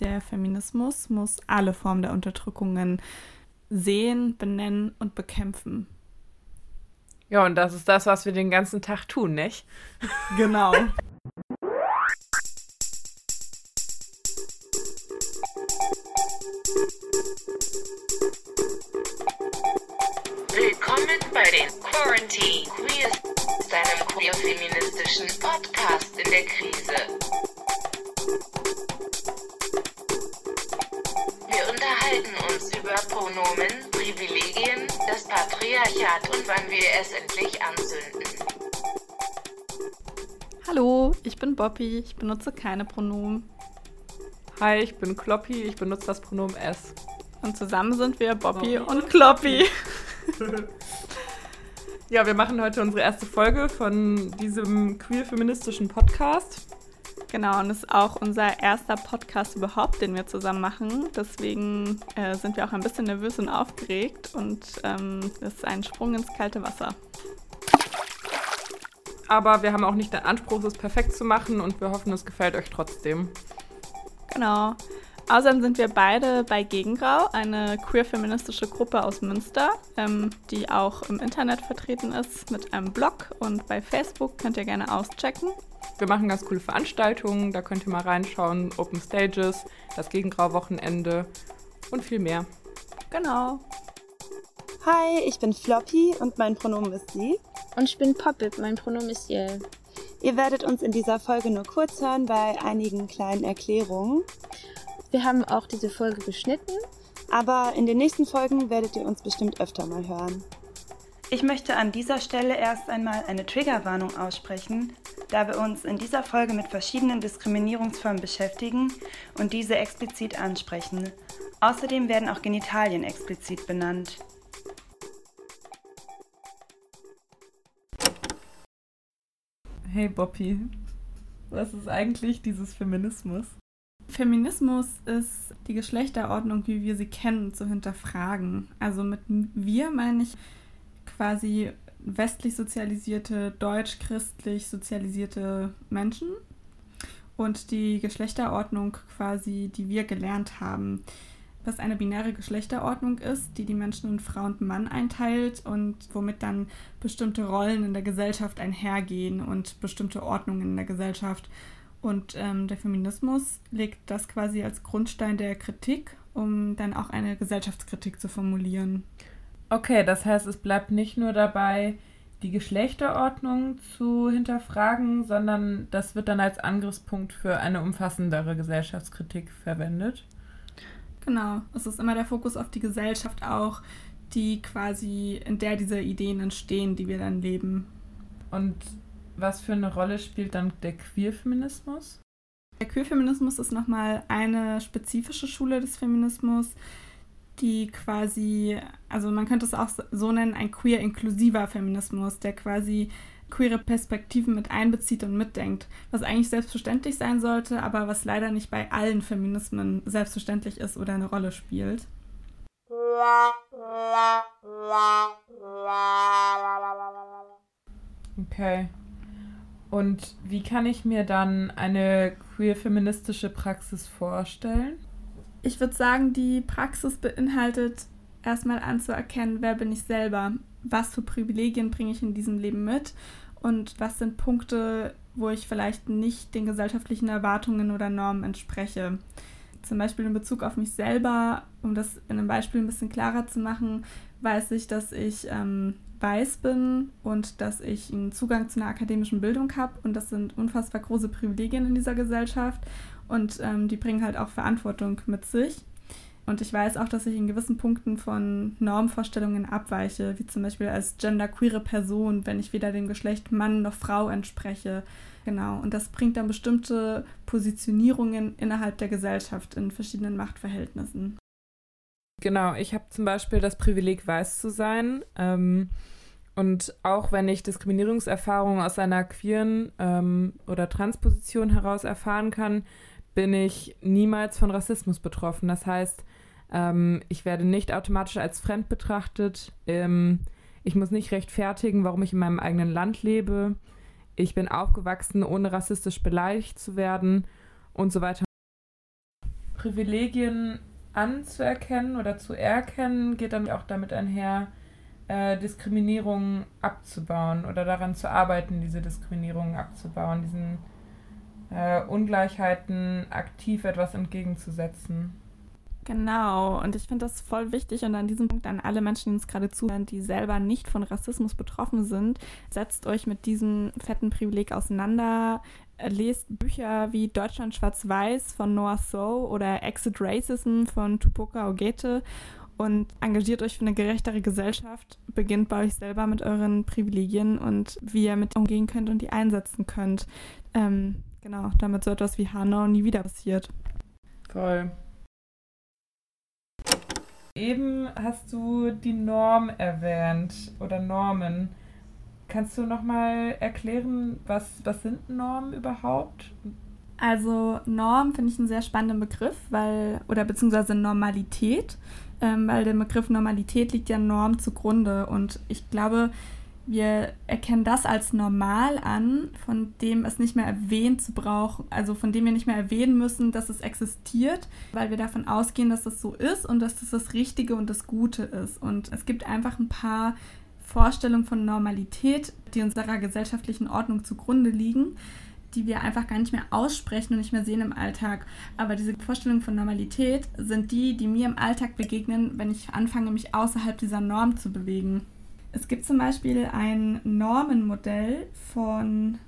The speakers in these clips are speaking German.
Der Feminismus muss alle Formen der Unterdrückungen sehen, benennen und bekämpfen. Ja, und das ist das, was wir den ganzen Tag tun, nicht? Genau. Willkommen bei den Quarantine Queers, deinem queer-feministischen Podcast in der Krise. Pronomen, Privilegien, das Patriarchat und wann wir es endlich anzünden. Hallo, ich bin Bobby, ich benutze keine Pronomen. Hi, ich bin Kloppy, ich benutze das Pronomen S. Und zusammen sind wir Bobby und Kloppy. Ja, wir machen heute unsere erste Folge von diesem queer-feministischen Podcast. Genau, und es ist auch unser erster Podcast überhaupt, den wir zusammen machen. Deswegen äh, sind wir auch ein bisschen nervös und aufgeregt und ähm, es ist ein Sprung ins kalte Wasser. Aber wir haben auch nicht den Anspruch, es perfekt zu machen und wir hoffen, es gefällt euch trotzdem. Genau. Außerdem sind wir beide bei Gegengrau, eine queer-feministische Gruppe aus Münster, ähm, die auch im Internet vertreten ist mit einem Blog und bei Facebook könnt ihr gerne auschecken. Wir machen ganz coole Veranstaltungen, da könnt ihr mal reinschauen. Open Stages, das Gegengrau-Wochenende und viel mehr. Genau. Hi, ich bin Floppy und mein Pronomen ist sie. Und ich bin Poppet, mein Pronomen ist Yell. Ihr werdet uns in dieser Folge nur kurz hören bei einigen kleinen Erklärungen. Wir haben auch diese Folge geschnitten. Aber in den nächsten Folgen werdet ihr uns bestimmt öfter mal hören. Ich möchte an dieser Stelle erst einmal eine Triggerwarnung aussprechen, da wir uns in dieser Folge mit verschiedenen Diskriminierungsformen beschäftigen und diese explizit ansprechen. Außerdem werden auch Genitalien explizit benannt. Hey Bobby, was ist eigentlich dieses Feminismus? Feminismus ist die Geschlechterordnung, wie wir sie kennen, zu hinterfragen. Also mit wir meine ich quasi westlich sozialisierte, deutsch-christlich sozialisierte Menschen und die Geschlechterordnung quasi, die wir gelernt haben, was eine binäre Geschlechterordnung ist, die die Menschen in Frau und Mann einteilt und womit dann bestimmte Rollen in der Gesellschaft einhergehen und bestimmte Ordnungen in der Gesellschaft. Und ähm, der Feminismus legt das quasi als Grundstein der Kritik, um dann auch eine Gesellschaftskritik zu formulieren. Okay, das heißt, es bleibt nicht nur dabei, die Geschlechterordnung zu hinterfragen, sondern das wird dann als Angriffspunkt für eine umfassendere Gesellschaftskritik verwendet. Genau, es ist immer der Fokus auf die Gesellschaft auch, die quasi, in der diese Ideen entstehen, die wir dann leben. Und was für eine Rolle spielt dann der Queerfeminismus? Der Queerfeminismus ist nochmal eine spezifische Schule des Feminismus, die quasi, also man könnte es auch so nennen, ein queer-inklusiver Feminismus, der quasi queere Perspektiven mit einbezieht und mitdenkt, was eigentlich selbstverständlich sein sollte, aber was leider nicht bei allen Feminismen selbstverständlich ist oder eine Rolle spielt. Okay. Und wie kann ich mir dann eine queer-feministische Praxis vorstellen? Ich würde sagen, die Praxis beinhaltet erstmal anzuerkennen, wer bin ich selber, was für Privilegien bringe ich in diesem Leben mit und was sind Punkte, wo ich vielleicht nicht den gesellschaftlichen Erwartungen oder Normen entspreche. Zum Beispiel in Bezug auf mich selber, um das in einem Beispiel ein bisschen klarer zu machen, weiß ich, dass ich ähm, weiß bin und dass ich einen Zugang zu einer akademischen Bildung habe. Und das sind unfassbar große Privilegien in dieser Gesellschaft. Und ähm, die bringen halt auch Verantwortung mit sich. Und ich weiß auch, dass ich in gewissen Punkten von Normvorstellungen abweiche, wie zum Beispiel als genderqueere Person, wenn ich weder dem Geschlecht Mann noch Frau entspreche. Genau. Und das bringt dann bestimmte Positionierungen innerhalb der Gesellschaft in verschiedenen Machtverhältnissen. Genau, ich habe zum Beispiel das Privileg, weiß zu sein. Ähm, und auch wenn ich Diskriminierungserfahrungen aus einer queeren ähm, oder Transposition heraus erfahren kann, bin ich niemals von Rassismus betroffen. Das heißt, ähm, ich werde nicht automatisch als fremd betrachtet. Ähm, ich muss nicht rechtfertigen, warum ich in meinem eigenen Land lebe. Ich bin aufgewachsen, ohne rassistisch beleidigt zu werden und so weiter. Privilegien anzuerkennen oder zu erkennen, geht dann auch damit einher, äh, Diskriminierung abzubauen oder daran zu arbeiten, diese Diskriminierung abzubauen, diesen äh, Ungleichheiten aktiv etwas entgegenzusetzen. Genau, und ich finde das voll wichtig und an diesem Punkt an alle Menschen, die uns gerade zuhören, die selber nicht von Rassismus betroffen sind, setzt euch mit diesem fetten Privileg auseinander, lest Bücher wie Deutschland schwarz-weiß von Noah So oder Exit Racism von Tupoka Ogete und engagiert euch für eine gerechtere Gesellschaft. Beginnt bei euch selber mit euren Privilegien und wie ihr mit umgehen könnt und die einsetzen könnt. Ähm, genau, damit so etwas wie Hanau nie wieder passiert. Voll. Eben hast du die Norm erwähnt oder Normen. Kannst du nochmal erklären, was, was sind Normen überhaupt? Also Norm finde ich einen sehr spannenden Begriff, weil, oder beziehungsweise Normalität, ähm, weil dem Begriff Normalität liegt ja Norm zugrunde. Und ich glaube, wir erkennen das als normal an, von dem es nicht mehr erwähnt zu brauchen, also von dem wir nicht mehr erwähnen müssen, dass es existiert, weil wir davon ausgehen, dass es so ist und dass das das Richtige und das Gute ist. Und es gibt einfach ein paar Vorstellungen von Normalität, die unserer gesellschaftlichen Ordnung zugrunde liegen, die wir einfach gar nicht mehr aussprechen und nicht mehr sehen im Alltag. Aber diese Vorstellungen von Normalität sind die, die mir im Alltag begegnen, wenn ich anfange, mich außerhalb dieser Norm zu bewegen. Es gibt zum Beispiel ein Normenmodell von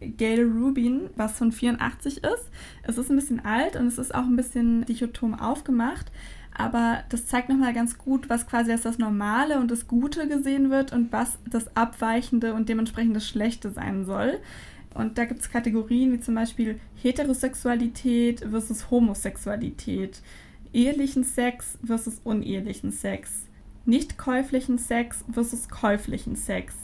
Gail Rubin, was von 84 ist. Es ist ein bisschen alt und es ist auch ein bisschen dichotom aufgemacht, aber das zeigt nochmal ganz gut, was quasi als das Normale und das Gute gesehen wird und was das Abweichende und dementsprechend das Schlechte sein soll. Und da gibt es Kategorien wie zum Beispiel Heterosexualität versus Homosexualität, ehelichen Sex versus unehelichen Sex, nicht käuflichen Sex versus käuflichen Sex.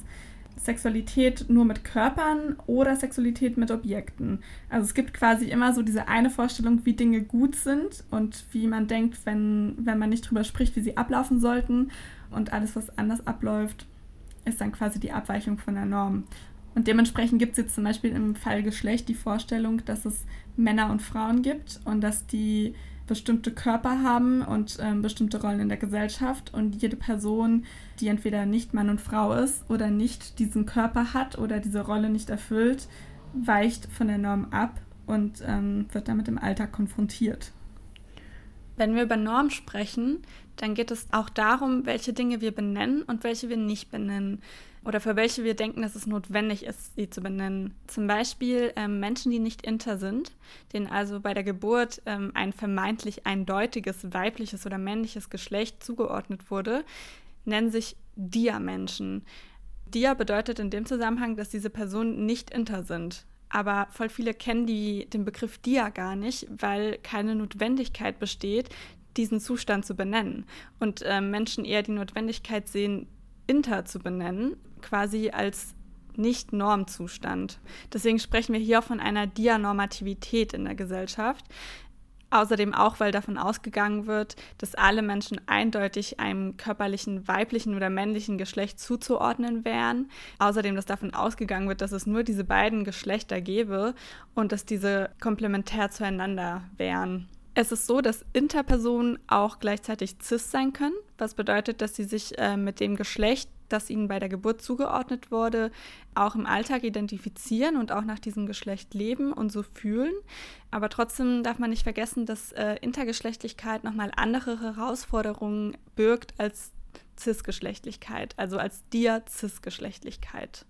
Sexualität nur mit Körpern oder Sexualität mit Objekten. Also es gibt quasi immer so diese eine Vorstellung, wie Dinge gut sind und wie man denkt, wenn, wenn man nicht drüber spricht, wie sie ablaufen sollten. Und alles, was anders abläuft, ist dann quasi die Abweichung von der Norm. Und dementsprechend gibt es jetzt zum Beispiel im Fall Geschlecht die Vorstellung, dass es Männer und Frauen gibt und dass die bestimmte Körper haben und ähm, bestimmte Rollen in der Gesellschaft und jede Person, die entweder nicht Mann und Frau ist oder nicht diesen Körper hat oder diese Rolle nicht erfüllt, weicht von der Norm ab und ähm, wird damit im Alltag konfrontiert. Wenn wir über Norm sprechen, dann geht es auch darum, welche Dinge wir benennen und welche wir nicht benennen oder für welche wir denken, dass es notwendig ist, sie zu benennen. Zum Beispiel ähm, Menschen, die nicht inter sind, denen also bei der Geburt ähm, ein vermeintlich eindeutiges weibliches oder männliches Geschlecht zugeordnet wurde, nennen sich Dia-Menschen. Dia bedeutet in dem Zusammenhang, dass diese Personen nicht inter sind. Aber voll viele kennen die, den Begriff Dia gar nicht, weil keine Notwendigkeit besteht, diesen Zustand zu benennen. Und äh, Menschen eher die Notwendigkeit sehen, Inter zu benennen, quasi als nicht-Normzustand. Deswegen sprechen wir hier von einer Dianormativität in der Gesellschaft. Außerdem auch, weil davon ausgegangen wird, dass alle Menschen eindeutig einem körperlichen weiblichen oder männlichen Geschlecht zuzuordnen wären. Außerdem, dass davon ausgegangen wird, dass es nur diese beiden Geschlechter gäbe und dass diese komplementär zueinander wären. Es ist so, dass Interpersonen auch gleichzeitig cis sein können, was bedeutet, dass sie sich äh, mit dem Geschlecht, das ihnen bei der Geburt zugeordnet wurde, auch im Alltag identifizieren und auch nach diesem Geschlecht leben und so fühlen. Aber trotzdem darf man nicht vergessen, dass äh, Intergeschlechtlichkeit nochmal andere Herausforderungen birgt als Cis-Geschlechtlichkeit, also als Dia-Cis-Geschlechtlichkeit.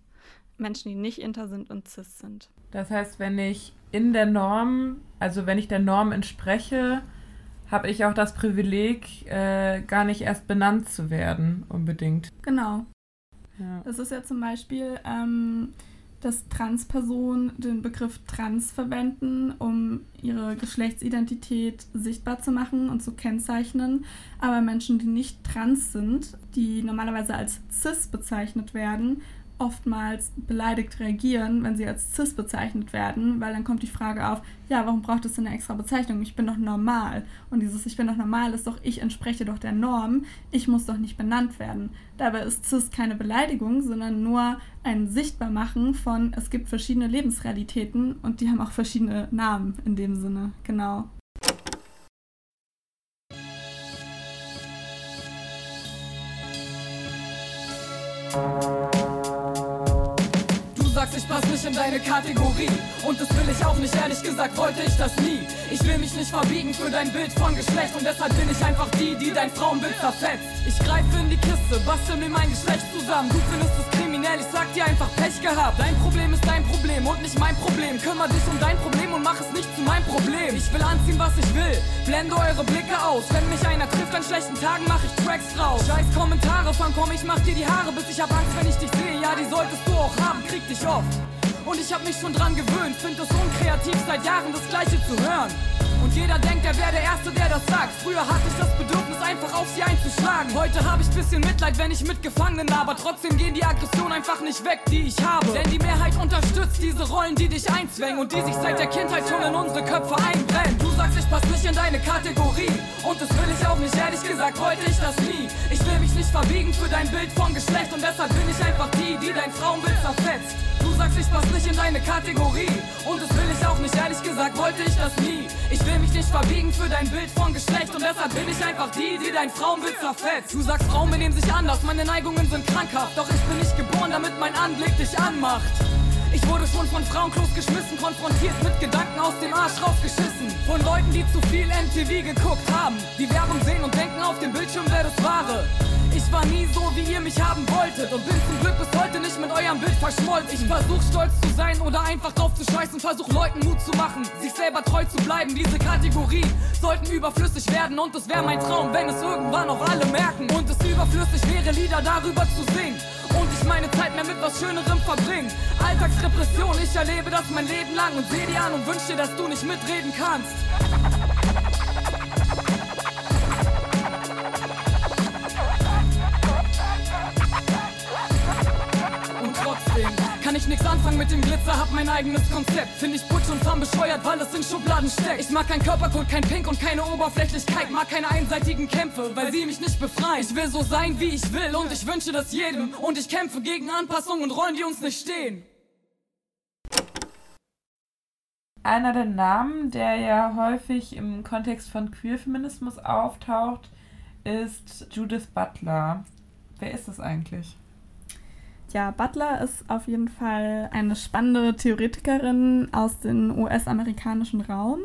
Menschen, die nicht inter sind und cis sind. Das heißt, wenn ich in der Norm, also wenn ich der Norm entspreche, habe ich auch das Privileg, äh, gar nicht erst benannt zu werden, unbedingt. Genau. Ja. Das ist ja zum Beispiel, ähm, dass Transpersonen den Begriff trans verwenden, um ihre Geschlechtsidentität sichtbar zu machen und zu kennzeichnen. Aber Menschen, die nicht trans sind, die normalerweise als cis bezeichnet werden, oftmals beleidigt reagieren, wenn sie als cis bezeichnet werden, weil dann kommt die Frage auf, ja, warum braucht es denn eine extra Bezeichnung? Ich bin doch normal. Und dieses Ich bin doch normal ist doch, ich entspreche doch der Norm, ich muss doch nicht benannt werden. Dabei ist cis keine Beleidigung, sondern nur ein Sichtbarmachen von, es gibt verschiedene Lebensrealitäten und die haben auch verschiedene Namen in dem Sinne. Genau in deine Kategorie. Und das will ich auch nicht, ehrlich gesagt wollte ich das nie. Ich will mich nicht verbiegen für dein Bild von Geschlecht und deshalb bin ich einfach die, die dein Frauenbild zerfetzt. Ich greife in die Kiste, bastel mir mein Geschlecht zusammen. Du findest es kriminell, ich sag dir einfach Pech gehabt. Dein Problem ist dein Problem und nicht mein Problem. Kümmer dich um dein Problem und mach es nicht zu meinem Problem. Ich will anziehen, was ich will, blende eure Blicke aus. Wenn mich einer trifft an schlechten Tagen, mach ich Tracks drauf. Scheiß Kommentare, fang komm, ich mach dir die Haare, bis ich hab Angst, wenn ich dich sehe. Ja, die solltest du auch haben, krieg dich oft. Und ich hab mich schon dran gewöhnt, find es unkreativ, seit Jahren das Gleiche zu hören. Und jeder denkt, er wäre der Erste, der das sagt. Früher hatte ich das Bedürfnis, einfach auf sie einzuschlagen. Heute habe ich bisschen Mitleid, wenn ich mit Gefangenen aber trotzdem gehen die Aggressionen einfach nicht weg, die ich habe. Denn die Mehrheit unterstützt diese Rollen, die dich einzwängen und die sich seit der Kindheit schon in unsere Köpfe einbrennen. Du sagst, ich pass nicht in deine Kategorie. Und das will ich auch nicht, ehrlich gesagt, wollte ich das nie. Ich will mich nicht verbiegen für dein Bild von Geschlecht und deshalb bin ich einfach die, die dein Frauenbild zerfetzt. Du sagst, ich pass nicht in deine Kategorie. Und das will ich auch nicht, ehrlich gesagt, wollte ich das nie. Ich will mich nicht verbiegen für dein Bild von Geschlecht und deshalb bin ich einfach die, die dein Frauenbild zerfetzt. Du sagst, Frauen benehmen sich anders, meine Neigungen sind krankhaft. Doch ich bin nicht geboren, damit mein Anblick dich anmacht. Ich wurde schon von Frauenklos geschmissen, konfrontiert mit Gedanken aus dem Arsch rausgeschissen. Von Leuten, die zu viel MTV geguckt haben, die Werbung sehen und denken auf dem Bildschirm wäre das Wahre. Ich war nie so, wie ihr mich haben wolltet und bin zum Glück bis heute nicht mit eurem Bild verschmolzen. Ich versuch stolz zu sein oder einfach drauf zu scheißen, versuch Leuten Mut zu machen, sich selber treu zu bleiben. Diese Kategorie sollten überflüssig werden und es wäre mein Traum, wenn es irgendwann auch alle merken. Und es überflüssig wäre, Lieder darüber zu singen und ich meine Zeit mehr mit was Schönerem verbringen. Alltagsrepression, ich erlebe das mein Leben lang und seh dir an und wünsch dir, dass du nicht mitreden kannst. Nix anfangen mit dem Glitzer, hab mein eigenes Konzept. Find ich Butch und Farm bescheuert, weil es in Schubladen steckt. Ich mag kein Körpercode, kein Pink und keine Oberflächlichkeit. Mag keine einseitigen Kämpfe, weil sie mich nicht befreien. Ich will so sein, wie ich will und ich wünsche das jedem. Und ich kämpfe gegen Anpassungen und Rollen, die uns nicht stehen. Einer der Namen, der ja häufig im Kontext von Queerfeminismus auftaucht, ist Judith Butler. Wer ist das eigentlich? Ja, Butler ist auf jeden Fall eine spannende Theoretikerin aus dem US-amerikanischen Raum,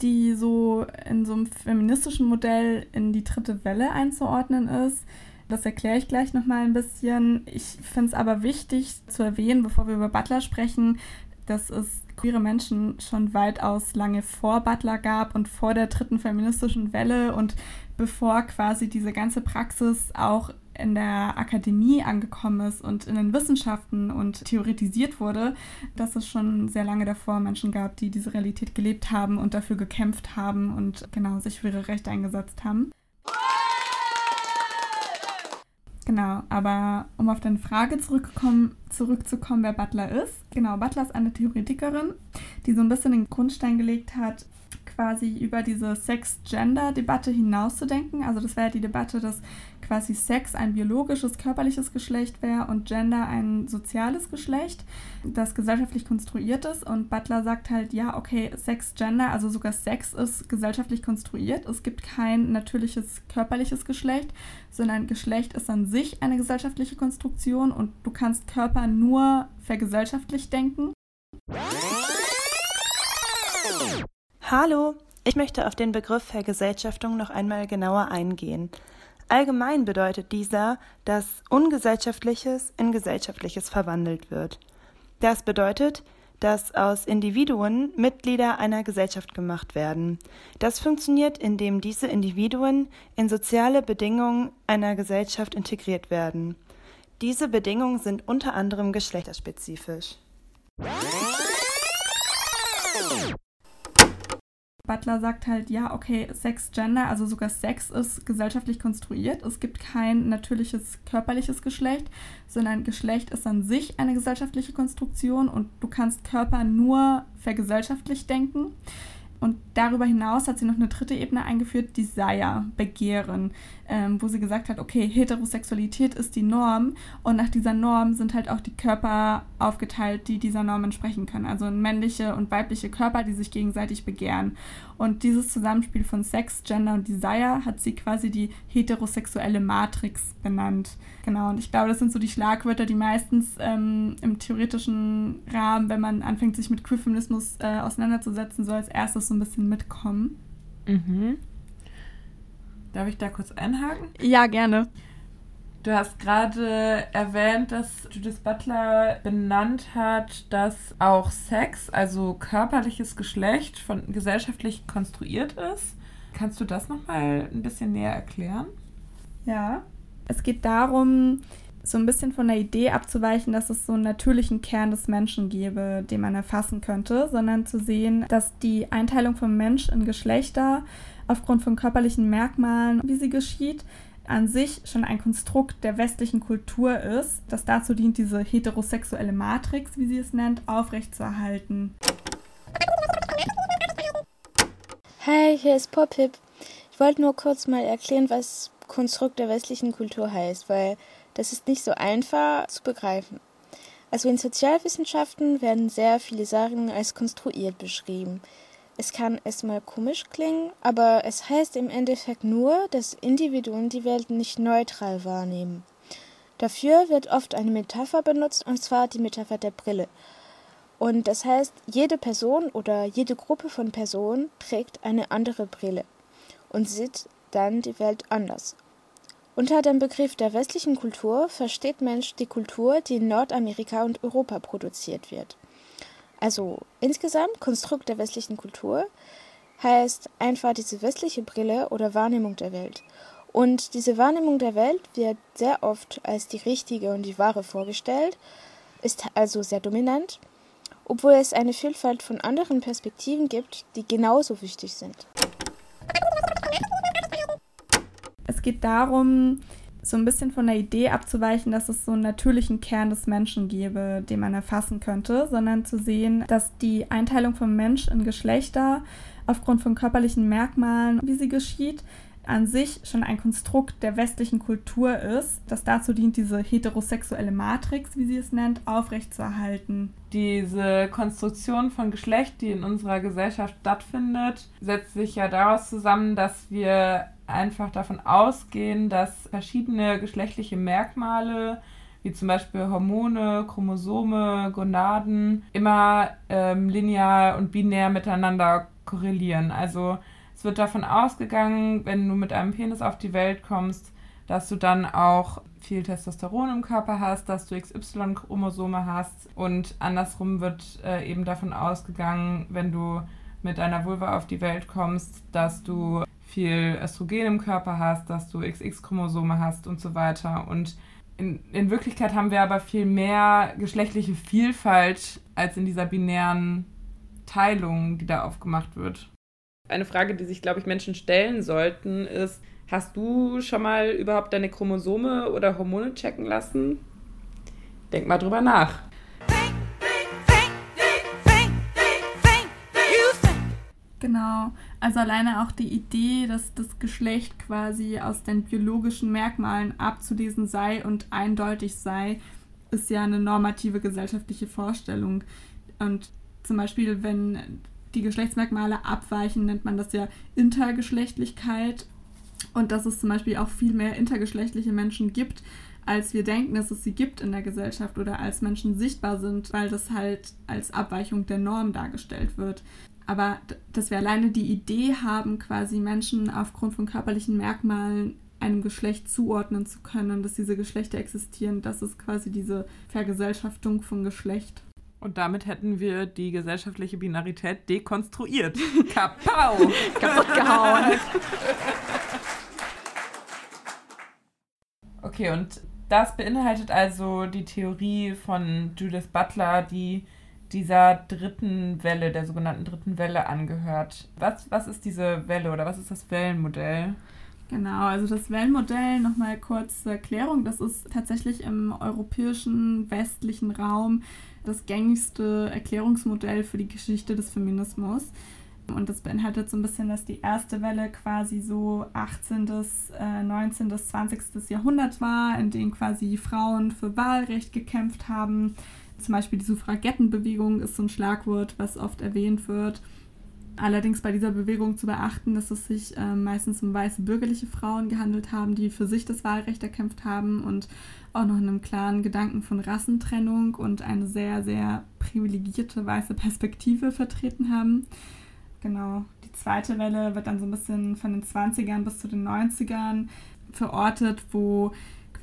die so in so einem feministischen Modell in die dritte Welle einzuordnen ist. Das erkläre ich gleich nochmal ein bisschen. Ich finde es aber wichtig zu erwähnen, bevor wir über Butler sprechen, dass es queere Menschen schon weitaus lange vor Butler gab und vor der dritten feministischen Welle und bevor quasi diese ganze Praxis auch in der Akademie angekommen ist und in den Wissenschaften und theoretisiert wurde, dass es schon sehr lange davor Menschen gab, die diese Realität gelebt haben und dafür gekämpft haben und genau sich für ihre Rechte eingesetzt haben. Genau, aber um auf deine Frage zurückzukommen, wer Butler ist. Genau, Butler ist eine Theoretikerin, die so ein bisschen den Grundstein gelegt hat, quasi über diese Sex-Gender-Debatte hinauszudenken. Also das wäre die Debatte, dass quasi Sex ein biologisches, körperliches Geschlecht wäre und Gender ein soziales Geschlecht, das gesellschaftlich konstruiert ist. Und Butler sagt halt, ja, okay, Sex, Gender, also sogar Sex ist gesellschaftlich konstruiert. Es gibt kein natürliches körperliches Geschlecht, sondern Geschlecht ist an sich eine gesellschaftliche Konstruktion und du kannst Körper nur vergesellschaftlich denken. Hallo, ich möchte auf den Begriff Vergesellschaftung noch einmal genauer eingehen. Allgemein bedeutet dieser, dass Ungesellschaftliches in Gesellschaftliches verwandelt wird. Das bedeutet, dass aus Individuen Mitglieder einer Gesellschaft gemacht werden. Das funktioniert, indem diese Individuen in soziale Bedingungen einer Gesellschaft integriert werden. Diese Bedingungen sind unter anderem geschlechterspezifisch. Butler sagt halt, ja, okay, Sex, Gender, also sogar Sex ist gesellschaftlich konstruiert. Es gibt kein natürliches körperliches Geschlecht, sondern Geschlecht ist an sich eine gesellschaftliche Konstruktion und du kannst Körper nur vergesellschaftlich denken. Und darüber hinaus hat sie noch eine dritte Ebene eingeführt, Desire, Begehren, ähm, wo sie gesagt hat, okay, Heterosexualität ist die Norm und nach dieser Norm sind halt auch die Körper aufgeteilt, die dieser Norm entsprechen können. Also männliche und weibliche Körper, die sich gegenseitig begehren. Und dieses Zusammenspiel von Sex, Gender und Desire hat sie quasi die heterosexuelle Matrix benannt. Genau, und ich glaube, das sind so die Schlagwörter, die meistens ähm, im theoretischen Rahmen, wenn man anfängt, sich mit Queerfeminismus äh, auseinanderzusetzen, so als erstes so ein bisschen mitkommen. Mhm. Darf ich da kurz einhaken? Ja, gerne. Du hast gerade erwähnt, dass Judith Butler benannt hat, dass auch Sex, also körperliches Geschlecht, von gesellschaftlich konstruiert ist. Kannst du das nochmal ein bisschen näher erklären? Ja. Es geht darum, so ein bisschen von der Idee abzuweichen, dass es so einen natürlichen Kern des Menschen gäbe, den man erfassen könnte, sondern zu sehen, dass die Einteilung vom Mensch in Geschlechter aufgrund von körperlichen Merkmalen, wie sie geschieht, an sich schon ein Konstrukt der westlichen Kultur ist, das dazu dient, diese heterosexuelle Matrix, wie sie es nennt, aufrechtzuerhalten. Hi, hier ist Popip. Ich wollte nur kurz mal erklären, was Konstrukt der westlichen Kultur heißt, weil das ist nicht so einfach zu begreifen. Also in Sozialwissenschaften werden sehr viele Sachen als konstruiert beschrieben. Es kann erstmal komisch klingen, aber es heißt im Endeffekt nur, dass Individuen die Welt nicht neutral wahrnehmen. Dafür wird oft eine Metapher benutzt, und zwar die Metapher der Brille. Und das heißt, jede Person oder jede Gruppe von Personen trägt eine andere Brille und sieht dann die Welt anders. Unter dem Begriff der westlichen Kultur versteht Mensch die Kultur, die in Nordamerika und Europa produziert wird. Also insgesamt Konstrukt der westlichen Kultur heißt einfach diese westliche Brille oder Wahrnehmung der Welt. Und diese Wahrnehmung der Welt wird sehr oft als die richtige und die wahre vorgestellt, ist also sehr dominant, obwohl es eine Vielfalt von anderen Perspektiven gibt, die genauso wichtig sind. Es geht darum, so ein bisschen von der Idee abzuweichen, dass es so einen natürlichen Kern des Menschen gäbe, den man erfassen könnte, sondern zu sehen, dass die Einteilung vom Mensch in Geschlechter aufgrund von körperlichen Merkmalen, wie sie geschieht, an sich schon ein Konstrukt der westlichen Kultur ist, das dazu dient, diese heterosexuelle Matrix, wie sie es nennt, aufrechtzuerhalten. Diese Konstruktion von Geschlecht, die in unserer Gesellschaft stattfindet, setzt sich ja daraus zusammen, dass wir einfach davon ausgehen, dass verschiedene geschlechtliche Merkmale, wie zum Beispiel Hormone, Chromosome, Gonaden, immer ähm, linear und binär miteinander korrelieren. Also es wird davon ausgegangen, wenn du mit einem Penis auf die Welt kommst, dass du dann auch viel Testosteron im Körper hast, dass du XY-Chromosome hast und andersrum wird äh, eben davon ausgegangen, wenn du mit einer Vulva auf die Welt kommst, dass du viel Östrogen im Körper hast, dass du XX-Chromosome hast und so weiter. Und in, in Wirklichkeit haben wir aber viel mehr geschlechtliche Vielfalt als in dieser binären Teilung, die da aufgemacht wird. Eine Frage, die sich, glaube ich, Menschen stellen sollten, ist, hast du schon mal überhaupt deine Chromosome oder Hormone checken lassen? Denk mal drüber nach. Genau. Also alleine auch die Idee, dass das Geschlecht quasi aus den biologischen Merkmalen abzulesen sei und eindeutig sei, ist ja eine normative gesellschaftliche Vorstellung. Und zum Beispiel, wenn die Geschlechtsmerkmale abweichen, nennt man das ja Intergeschlechtlichkeit. Und dass es zum Beispiel auch viel mehr intergeschlechtliche Menschen gibt, als wir denken, dass es sie gibt in der Gesellschaft oder als Menschen sichtbar sind, weil das halt als Abweichung der Norm dargestellt wird. Aber dass wir alleine die Idee haben, quasi Menschen aufgrund von körperlichen Merkmalen einem Geschlecht zuordnen zu können, dass diese Geschlechter existieren, das ist quasi diese Vergesellschaftung von Geschlecht. Und damit hätten wir die gesellschaftliche Binarität dekonstruiert. Kapau! Kaputt gehauen. Okay, und das beinhaltet also die Theorie von Judith Butler, die dieser dritten Welle, der sogenannten dritten Welle angehört. Was, was ist diese Welle oder was ist das Wellenmodell? Genau, also das Wellenmodell, nochmal kurz zur Erklärung, das ist tatsächlich im europäischen westlichen Raum das gängigste Erklärungsmodell für die Geschichte des Feminismus. Und das beinhaltet so ein bisschen, dass die erste Welle quasi so 18., äh, 19., 20. Jahrhundert war, in dem quasi Frauen für Wahlrecht gekämpft haben. Zum Beispiel die Suffragettenbewegung ist so ein Schlagwort, was oft erwähnt wird. Allerdings bei dieser Bewegung zu beachten, dass es sich äh, meistens um weiße bürgerliche Frauen gehandelt haben, die für sich das Wahlrecht erkämpft haben und auch noch einem klaren Gedanken von Rassentrennung und eine sehr, sehr privilegierte weiße Perspektive vertreten haben. Genau. Die zweite Welle wird dann so ein bisschen von den 20ern bis zu den 90ern verortet, wo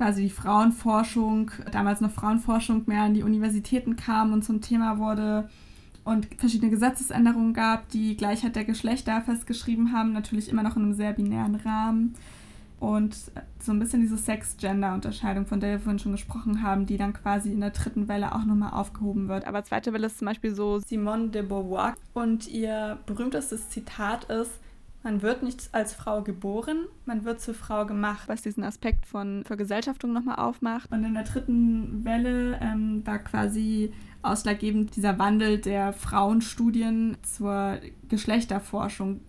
quasi die Frauenforschung, damals noch Frauenforschung, mehr an die Universitäten kam und zum Thema wurde und verschiedene Gesetzesänderungen gab, die Gleichheit der Geschlechter festgeschrieben haben, natürlich immer noch in einem sehr binären Rahmen. Und so ein bisschen diese Sex-Gender-Unterscheidung, von der wir vorhin schon gesprochen haben, die dann quasi in der dritten Welle auch nochmal aufgehoben wird. Aber zweite Welle ist zum Beispiel so Simone de Beauvoir. Und ihr berühmtestes Zitat ist, man wird nicht als Frau geboren, man wird zur Frau gemacht, was diesen Aspekt von Vergesellschaftung nochmal aufmacht. Und in der dritten Welle ähm, war quasi ausschlaggebend dieser Wandel der Frauenstudien zur Geschlechterforschung.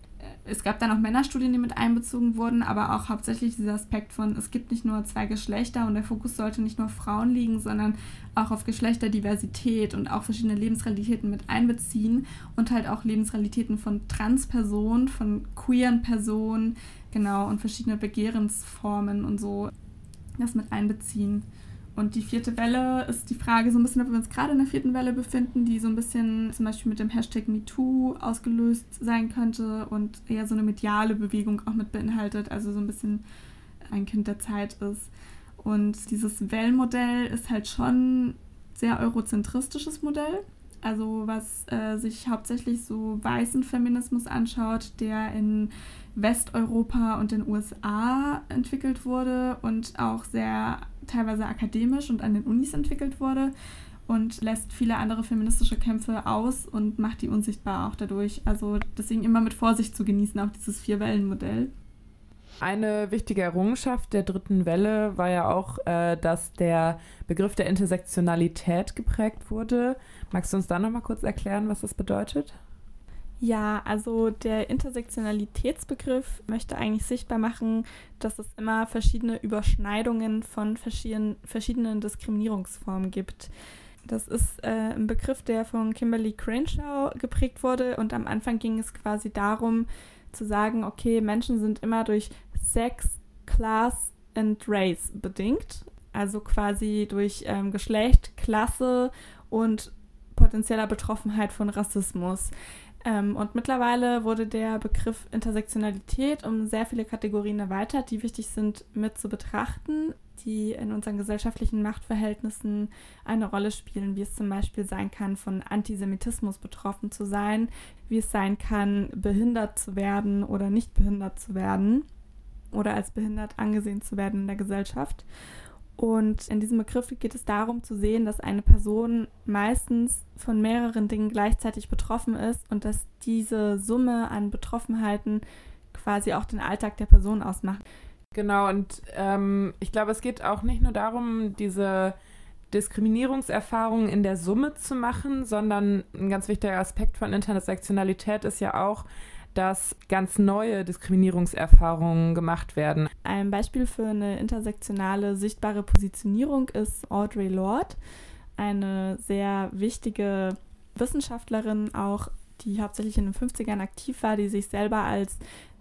Es gab dann auch Männerstudien, die mit einbezogen wurden, aber auch hauptsächlich dieser Aspekt von, es gibt nicht nur zwei Geschlechter und der Fokus sollte nicht nur auf Frauen liegen, sondern auch auf Geschlechterdiversität und auch verschiedene Lebensrealitäten mit einbeziehen und halt auch Lebensrealitäten von Transpersonen, von queeren Personen, genau, und verschiedene Begehrensformen und so das mit einbeziehen. Und die vierte Welle ist die Frage so ein bisschen, ob wir uns gerade in der vierten Welle befinden, die so ein bisschen zum Beispiel mit dem Hashtag MeToo ausgelöst sein könnte und eher so eine mediale Bewegung auch mit beinhaltet, also so ein bisschen ein Kind der Zeit ist. Und dieses Wellenmodell ist halt schon sehr eurozentristisches Modell, also was äh, sich hauptsächlich so weißen Feminismus anschaut, der in Westeuropa und den USA entwickelt wurde und auch sehr teilweise akademisch und an den Unis entwickelt wurde und lässt viele andere feministische Kämpfe aus und macht die unsichtbar auch dadurch. Also deswegen immer mit Vorsicht zu genießen, auch dieses Vier-Wellen-Modell. Eine wichtige Errungenschaft der dritten Welle war ja auch, äh, dass der Begriff der Intersektionalität geprägt wurde. Magst du uns da nochmal kurz erklären, was das bedeutet? Ja, also der Intersektionalitätsbegriff möchte eigentlich sichtbar machen, dass es immer verschiedene Überschneidungen von verschiedenen, verschiedenen Diskriminierungsformen gibt. Das ist äh, ein Begriff, der von Kimberly Crenshaw geprägt wurde und am Anfang ging es quasi darum zu sagen, okay, Menschen sind immer durch Sex, Class and Race bedingt, also quasi durch ähm, Geschlecht, Klasse und potenzieller Betroffenheit von Rassismus. Ähm, und mittlerweile wurde der Begriff Intersektionalität um sehr viele Kategorien erweitert, die wichtig sind mit zu betrachten, die in unseren gesellschaftlichen Machtverhältnissen eine Rolle spielen, wie es zum Beispiel sein kann, von Antisemitismus betroffen zu sein, wie es sein kann, behindert zu werden oder nicht behindert zu werden oder als behindert angesehen zu werden in der Gesellschaft. Und in diesem Begriff geht es darum zu sehen, dass eine Person meistens von mehreren Dingen gleichzeitig betroffen ist und dass diese Summe an Betroffenheiten quasi auch den Alltag der Person ausmacht. Genau, und ähm, ich glaube, es geht auch nicht nur darum, diese Diskriminierungserfahrungen in der Summe zu machen, sondern ein ganz wichtiger Aspekt von Intersektionalität ist ja auch, dass ganz neue Diskriminierungserfahrungen gemacht werden. Ein Beispiel für eine intersektionale sichtbare Positionierung ist Audre Lorde, eine sehr wichtige Wissenschaftlerin, auch die hauptsächlich in den 50ern aktiv war, die sich selber als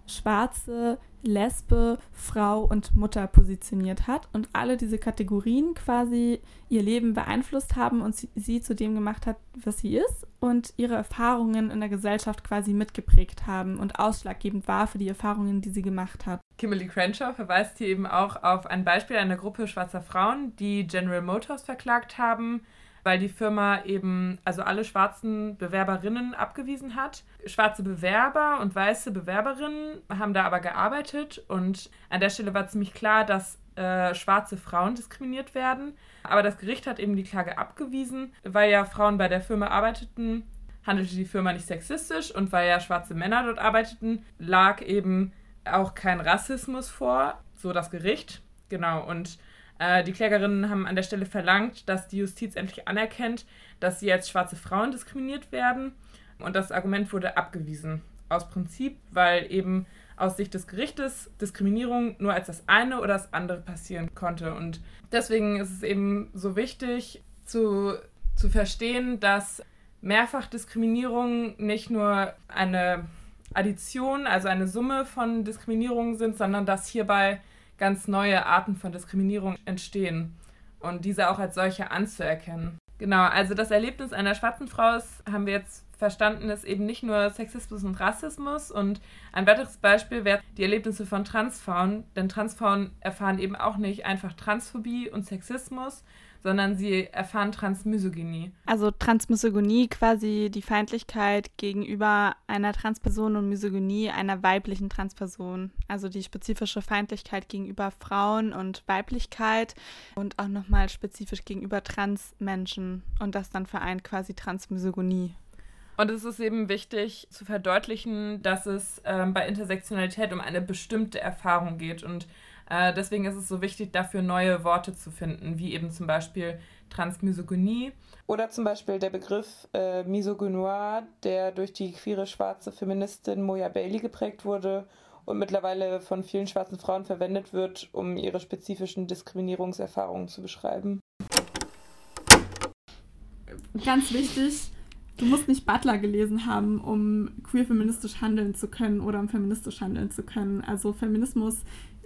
schwarze Lesbe, Frau und Mutter positioniert hat und alle diese Kategorien quasi ihr Leben beeinflusst haben und sie, sie, zu dem gemacht hat, was sie ist und ihre Erfahrungen in der Gesellschaft quasi mitgeprägt haben und ausschlaggebend war für die Erfahrungen, die sie gemacht hat. Kimberly Crenshaw verweist hier eben auch auf ein Beispiel einer Gruppe schwarzer Frauen, die General Motors verklagt haben weil die Firma eben also alle schwarzen Bewerberinnen abgewiesen hat. Schwarze Bewerber und weiße Bewerberinnen haben da aber gearbeitet und an der Stelle war ziemlich klar, dass äh, schwarze Frauen diskriminiert werden. Aber das Gericht hat eben die Klage abgewiesen, weil ja Frauen bei der Firma arbeiteten, handelte die Firma nicht sexistisch und weil ja schwarze Männer dort arbeiteten, lag eben auch kein Rassismus vor, so das Gericht. Genau, und äh, die Klägerinnen haben an der Stelle verlangt, dass die Justiz endlich anerkennt, dass sie als schwarze Frauen diskriminiert werden. Und das Argument wurde abgewiesen. aus Prinzip, weil eben aus Sicht des Gerichtes Diskriminierung nur als das eine oder das andere passieren konnte. Und deswegen ist es eben so wichtig zu, zu verstehen, dass Mehrfachdiskriminierung nicht nur eine Addition, also eine Summe von Diskriminierungen sind, sondern dass hierbei ganz neue Arten von Diskriminierung entstehen und diese auch als solche anzuerkennen. Genau, also das Erlebnis einer schwarzen Frau ist, haben wir jetzt verstanden, ist eben nicht nur Sexismus und Rassismus. Und ein weiteres Beispiel wäre die Erlebnisse von Transfrauen, denn Transfrauen erfahren eben auch nicht einfach Transphobie und Sexismus, sondern sie erfahren Transmisogynie. Also Transmisogynie quasi die Feindlichkeit gegenüber einer Transperson und Misogynie einer weiblichen Transperson. Also die spezifische Feindlichkeit gegenüber Frauen und Weiblichkeit und auch nochmal spezifisch gegenüber Transmenschen. Und das dann vereint quasi Transmisogynie. Und es ist eben wichtig zu verdeutlichen, dass es ähm, bei Intersektionalität um eine bestimmte Erfahrung geht und äh, deswegen ist es so wichtig, dafür neue Worte zu finden, wie eben zum Beispiel Transmisogynie. Oder zum Beispiel der Begriff äh, Misogynoir, der durch die queere schwarze Feministin Moya Bailey geprägt wurde und mittlerweile von vielen schwarzen Frauen verwendet wird, um ihre spezifischen Diskriminierungserfahrungen zu beschreiben. Ganz wichtig, du musst nicht Butler gelesen haben, um queer feministisch handeln zu können oder um feministisch handeln zu können. Also Feminismus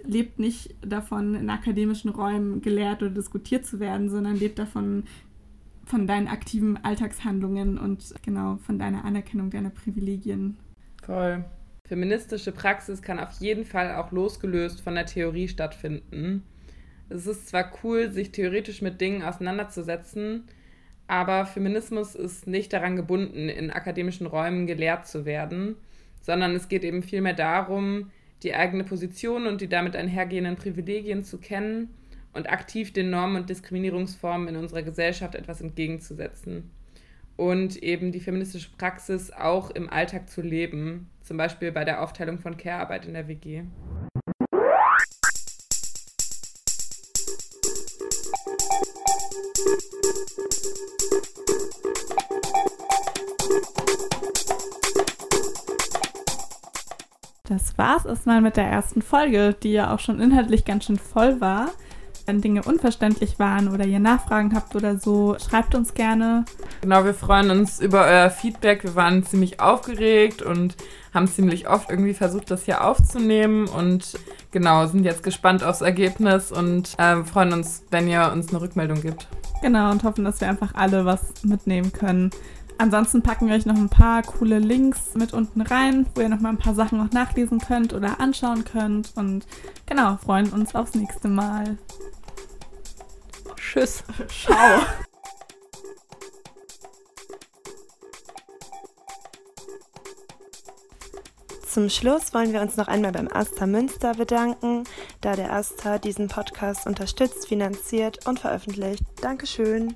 lebt nicht davon, in akademischen Räumen gelehrt oder diskutiert zu werden, sondern lebt davon, von deinen aktiven Alltagshandlungen und genau von deiner Anerkennung deiner Privilegien. Voll. Feministische Praxis kann auf jeden Fall auch losgelöst von der Theorie stattfinden. Es ist zwar cool, sich theoretisch mit Dingen auseinanderzusetzen, aber Feminismus ist nicht daran gebunden, in akademischen Räumen gelehrt zu werden, sondern es geht eben vielmehr darum, die eigene Position und die damit einhergehenden Privilegien zu kennen und aktiv den Normen und Diskriminierungsformen in unserer Gesellschaft etwas entgegenzusetzen. Und eben die feministische Praxis auch im Alltag zu leben, zum Beispiel bei der Aufteilung von Care-Arbeit in der WG. Das war's erstmal mit der ersten Folge, die ja auch schon inhaltlich ganz schön voll war. Wenn Dinge unverständlich waren oder ihr Nachfragen habt oder so, schreibt uns gerne. Genau, wir freuen uns über euer Feedback. Wir waren ziemlich aufgeregt und haben ziemlich oft irgendwie versucht, das hier aufzunehmen und genau, sind jetzt gespannt aufs Ergebnis und äh, freuen uns, wenn ihr uns eine Rückmeldung gibt. Genau, und hoffen, dass wir einfach alle was mitnehmen können. Ansonsten packen wir euch noch ein paar coole Links mit unten rein, wo ihr noch mal ein paar Sachen noch nachlesen könnt oder anschauen könnt. Und genau, freuen uns aufs nächste Mal. Tschüss. Ciao. Zum Schluss wollen wir uns noch einmal beim Asta Münster bedanken, da der Asta diesen Podcast unterstützt, finanziert und veröffentlicht. Dankeschön.